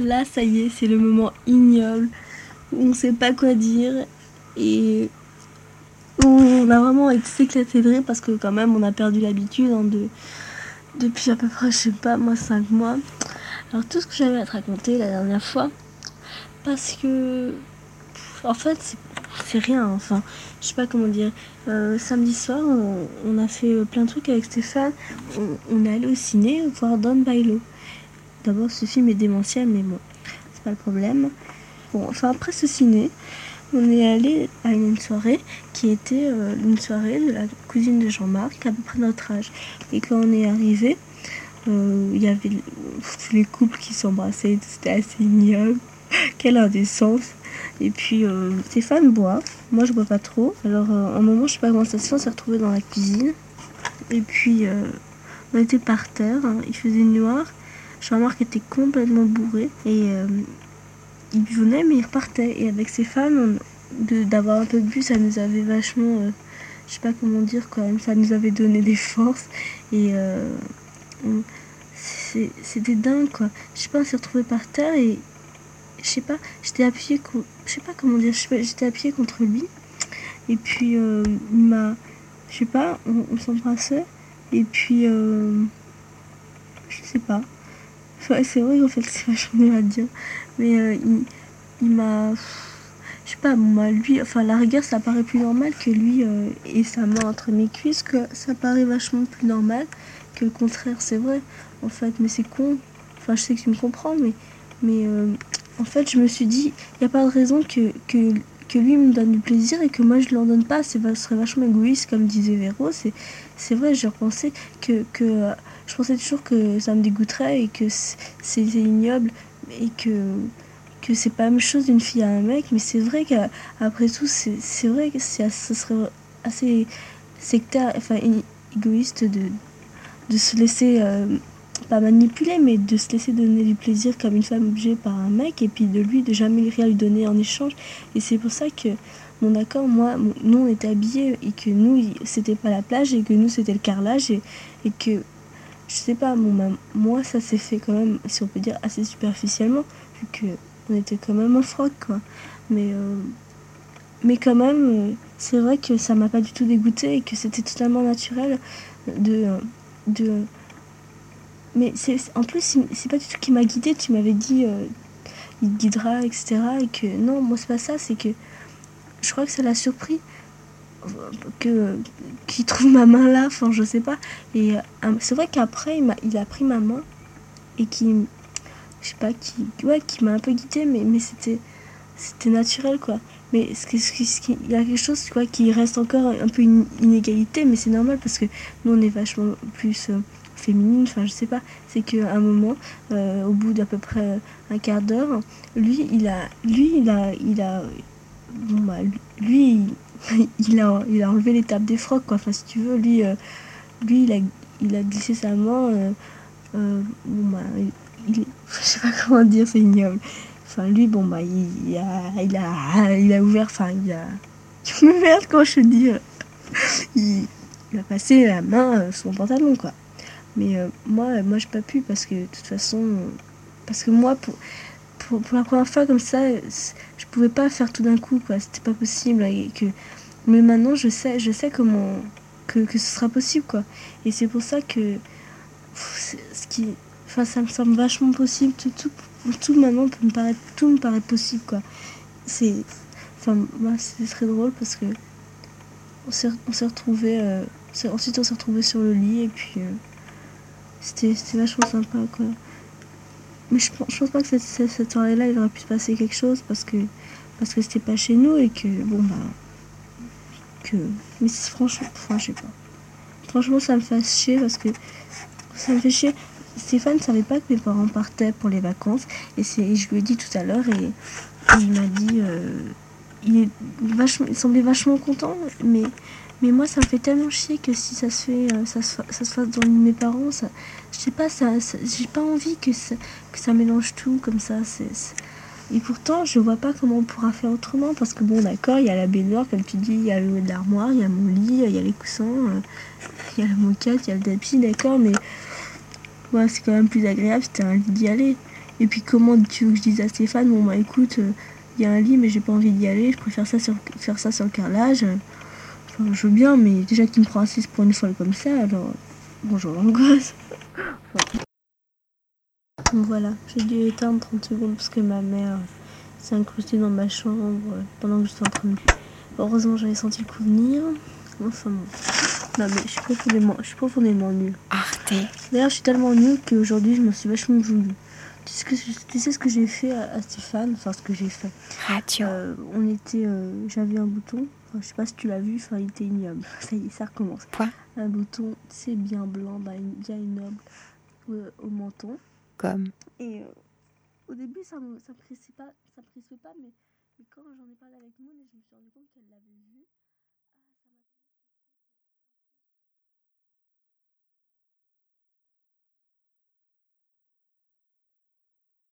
Là, ça y est, c'est le moment ignoble où on sait pas quoi dire et on a vraiment été éclaté de rire parce que quand même on a perdu l'habitude hein, de, depuis à peu près, je sais pas, moi 5 mois. Alors tout ce que j'avais à te raconter la dernière fois, parce que en fait c'est rien, enfin je sais pas comment dire. Euh, samedi soir on, a fait plein de trucs avec Stéphane, on, est allé au ciné voir Don Bailo. D'abord ce film est démentiel mais bon, c'est pas le problème. Bon, enfin après ce ciné, on est allé à une soirée qui était euh, une soirée de la cousine de Jean-Marc, à peu près notre âge. Et quand on est arrivé, euh, il y avait tous les couples qui s'embrassaient, c'était assez ignoble. Quelle indécence! Et puis euh, Stéphane boit, moi je bois pas trop. Alors un moment, je sais pas comment ça se fait, on s'est retrouvés dans la cuisine. Et puis on était par terre, hein. il faisait noir. Jean-Marc était complètement bourré et il venait mais il repartait. Et avec ses fans, d'avoir un peu bu, ça nous avait vachement, euh, je sais pas comment dire quand même, ça nous avait donné des forces. Et euh, c'était dingue quoi. Je sais pas, on s'est retrouvé par terre et je sais pas, j'étais appuyé, je sais pas comment dire, j'étais appuyé contre lui. Et puis euh, il m'a, je sais pas, on, s'embrassait. Et puis, je sais pas. C'est vrai en fait c'est vachement à dire. Mais euh, il, m'a. Je sais pas, moi, lui, enfin, la rigueur, ça paraît plus normal que lui euh, et sa main entre mes cuisses, que ça paraît vachement plus normal que le contraire, c'est vrai, en fait, mais c'est con. Enfin, je sais que tu me comprends, mais, mais euh, en fait, je me suis dit, il n'y a pas de raison que, que, que, lui me donne du plaisir et que moi je ne l'en donne pas. Ce serait vachement égoïste, comme disait Véro. C'est vrai, j'ai repensé que, que je pensais toujours que ça me dégoûterait et que c'est ignoble et que que c'est pas la même chose d'une fille à un mec mais c'est vrai qu'après tout c'est vrai que ce serait assez sectaire enfin égoïste de, de se laisser euh, pas manipuler mais de se laisser donner du plaisir comme une femme obligée par un mec et puis de lui de jamais rien lui donner en échange et c'est pour ça que mon d'accord moi nous on était habillés et que nous c'était pas la plage et que nous c'était le carrelage et, que je sais pas, bon, moi ça s'est fait quand même, si on peut dire, assez superficiellement, vu que on était quand même en froc, quoi. Mais, euh, mais quand même, euh, c'est vrai que ça m'a pas du tout dégoûté et que c'était totalement naturel de. de mais en plus, c'est pas du tout qui m'a guidé. Tu m'avais dit, euh, il guidera, etc. Et que non, moi c'est pas ça, c'est que je crois que ça l'a surpris que qui trouve ma main là enfin je sais pas et euh, c'est vrai qu'après il, a, pris ma main et qui je sais pas qui ouais qui m'a un peu guidée mais c'était c'était naturel quoi mais il y a quelque chose quoi qui reste encore un peu une inégalité mais c'est normal parce que nous on est vachement plus euh, féminine enfin je sais pas c'est qu'à un moment euh, au bout d'à peu près un quart d'heure lui il a lui il a il a bon bah lui il, a, il a enlevé l'étape des frocs, quoi. Enfin, si tu veux, lui, euh, lui il, a, il a glissé sa main. Euh, bon, bah, il, je sais pas comment dire, c'est ignoble. Enfin, lui, bon, bah, il, a, il, a, il a ouvert, enfin, il a. Tu me quand je dis. il, il, a passé la main sur son pantalon, quoi. Mais moi, moi, j'ai pas pu parce que, de toute façon. Parce que moi, pour pour, la première fois comme ça, je pouvais pas faire tout d'un coup, quoi. C'était pas possible. Que... Mais maintenant, je sais, je sais comment que, que ce sera possible, quoi. Et c'est pour ça que ce qui, enfin, ça me semble vachement possible. Tout, tout, tout maintenant peut me paraître, tout me paraît possible, quoi. C'est, enfin, moi, c'était très drôle parce que on s'est, on s'est retrouvés, euh, ensuite on s'est retrouvés sur le lit et puis euh, c'était, vachement sympa, quoi. Mais je, je pense pas que cette, cette, soirée-là, il aurait pu se passer quelque chose parce que parce que c'était pas chez nous et que bon bah que mais franchement. Franchement, ça me fait chier parce que ça me fait chier. Stéphane ne savait pas que mes parents partaient pour les vacances et c'est je lui ai dit tout à l'heure et, il m'a dit euh, il, vachement, il semblait vachement content mais mais moi, ça me fait tellement chier que si ça se fait, euh, ça, se, fasse dans mes parents, ça, je sais pas, ça, j'ai pas envie que ça, que ça mélange tout comme ça. Et pourtant, je vois pas comment on pourra faire autrement parce que bon, d'accord, il y a la baignoire, comme tu dis, il y a l'armoire, il y a mon lit, il y a les coussins, euh, il y a la moquette, il y a le tapis, d'accord, mais ouais, c'est quand même plus agréable, c'était un lit d'y aller. Et puis comment tu veux que je dise à Stéphane, bon bah écoute, il y a un lit mais j'ai pas envie d'y aller, je préfère ça sur, faire ça sur le carrelage. Enfin, je veux bien, mais déjà qu'il me prend assise pour une folle comme ça, alors bonjour l'angoisse. Donc voilà, j'ai dû éteindre 30 secondes parce que ma mère s'est incrustée dans ma chambre pendant que j'étais en train de... Heureusement j'avais senti le coup venir. Enfin bon. Non mais je suis profondément, je suis profondément nulle. Arte. D'ailleurs je suis tellement nulle qu'aujourd'hui je me suis vachement voulu. Tu sais, ce que, tu sais ce que j'ai fait à, Stéphane Enfin ce que j'ai fait. Radio. Euh, on était... euh, J'avais un bouton. Enfin, je sais pas si tu l'as vu, enfin il était ignoble. Ça y est, ça recommence. Quoi? Un bouton, c'est bien blanc, bah, bien ignoble euh, au menton. Comme? Et euh, au début, ça me, ça me pressait pas, ça me pressait pas, mais, mais quand j'en ai parlé avec moi, je me suis rendu compte qu'elle l'avait.